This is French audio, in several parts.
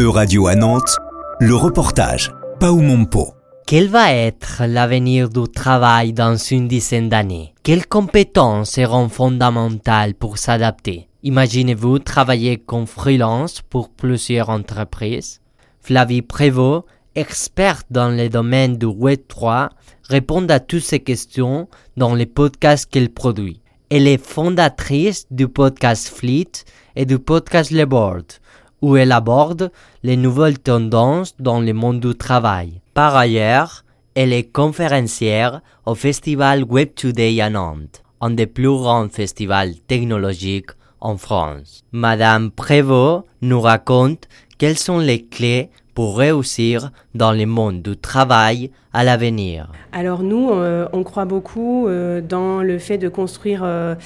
Euradio à Nantes, le reportage Paumompo. Quel va être l'avenir du travail dans une dizaine d'années? Quelles compétences seront fondamentales pour s'adapter? Imaginez-vous travailler comme freelance pour plusieurs entreprises? Flavie Prévost, experte dans le domaine du Web3, répond à toutes ces questions dans les podcasts qu'elle produit. Elle est fondatrice du podcast Fleet et du podcast Le Board, où elle aborde les nouvelles tendances dans le monde du travail. Par ailleurs, elle est conférencière au festival Web Today à Nantes, un des plus grands festivals technologiques en France. Madame Prévost nous raconte quelles sont les clés pour réussir dans le monde du travail à l'avenir Alors nous, euh, on croit beaucoup euh, dans le fait de construire euh,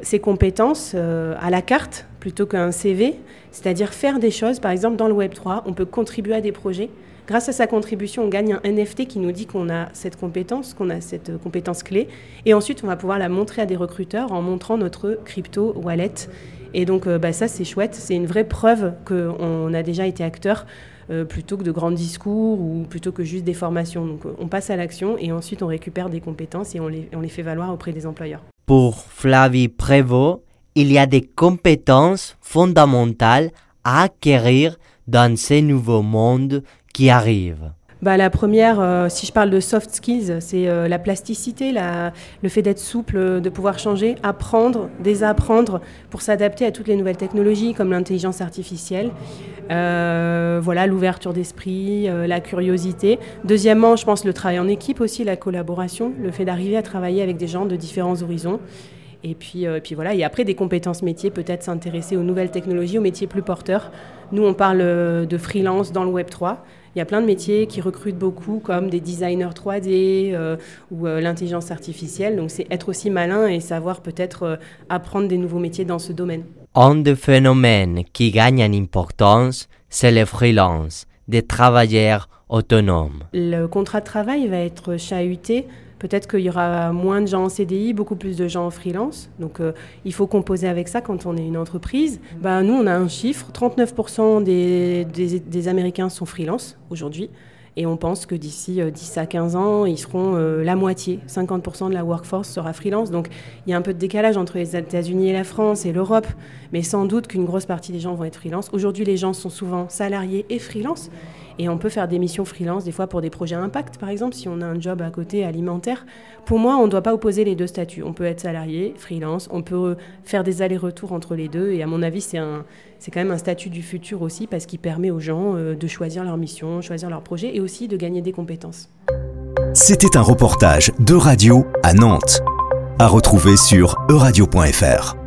ses compétences à la carte plutôt qu'un CV, c'est-à-dire faire des choses. Par exemple, dans le Web3, on peut contribuer à des projets. Grâce à sa contribution, on gagne un NFT qui nous dit qu'on a cette compétence, qu'on a cette compétence clé. Et ensuite, on va pouvoir la montrer à des recruteurs en montrant notre crypto wallet. Et donc, bah, ça, c'est chouette. C'est une vraie preuve qu'on a déjà été acteur euh, plutôt que de grands discours ou plutôt que juste des formations. Donc on passe à l'action et ensuite on récupère des compétences et on les, on les fait valoir auprès des employeurs. Pour Flavie Prévost, il y a des compétences fondamentales à acquérir dans ces nouveaux mondes qui arrivent. Bah, la première, euh, si je parle de soft skills, c'est euh, la plasticité, la, le fait d'être souple, de pouvoir changer, apprendre, désapprendre pour s'adapter à toutes les nouvelles technologies comme l'intelligence artificielle. Euh, voilà, l'ouverture d'esprit, la curiosité. Deuxièmement, je pense le travail en équipe aussi, la collaboration, le fait d'arriver à travailler avec des gens de différents horizons. Et puis, et puis voilà, et après des compétences métiers, peut-être s'intéresser aux nouvelles technologies, aux métiers plus porteurs. Nous, on parle de freelance dans le Web 3. Il y a plein de métiers qui recrutent beaucoup, comme des designers 3D euh, ou euh, l'intelligence artificielle. Donc c'est être aussi malin et savoir peut-être euh, apprendre des nouveaux métiers dans ce domaine. Un des phénomènes qui gagne en importance, c'est le freelance, des travailleurs autonomes. Le contrat de travail va être chahuté Peut-être qu'il y aura moins de gens en CDI, beaucoup plus de gens en freelance. Donc euh, il faut composer avec ça quand on est une entreprise. Ben, nous, on a un chiffre, 39% des, des, Américains sont freelance aujourd'hui. Et on pense que d'ici 10 euh, à 15 ans, ils seront euh, la moitié. 50% de la workforce sera freelance. Donc il y a un peu de décalage entre les États-Unis et la France et l'Europe. Mais sans doute qu'une grosse partie des gens vont être freelance. Aujourd'hui, les gens sont souvent salariés et freelance. Et on peut faire des missions freelance, des fois pour des projets impact, par exemple, si on a un job à côté alimentaire. Pour moi, on ne doit pas opposer les deux statuts. On peut être salarié, freelance, on peut faire des allers-retours entre les deux. Et à mon avis, c'est quand même un statut du futur aussi, parce qu'il permet aux gens euh, de choisir leur mission, choisir leur projet et aussi de gagner des compétences. C'était un reportage de radio à Nantes, à retrouver sur euradio.fr.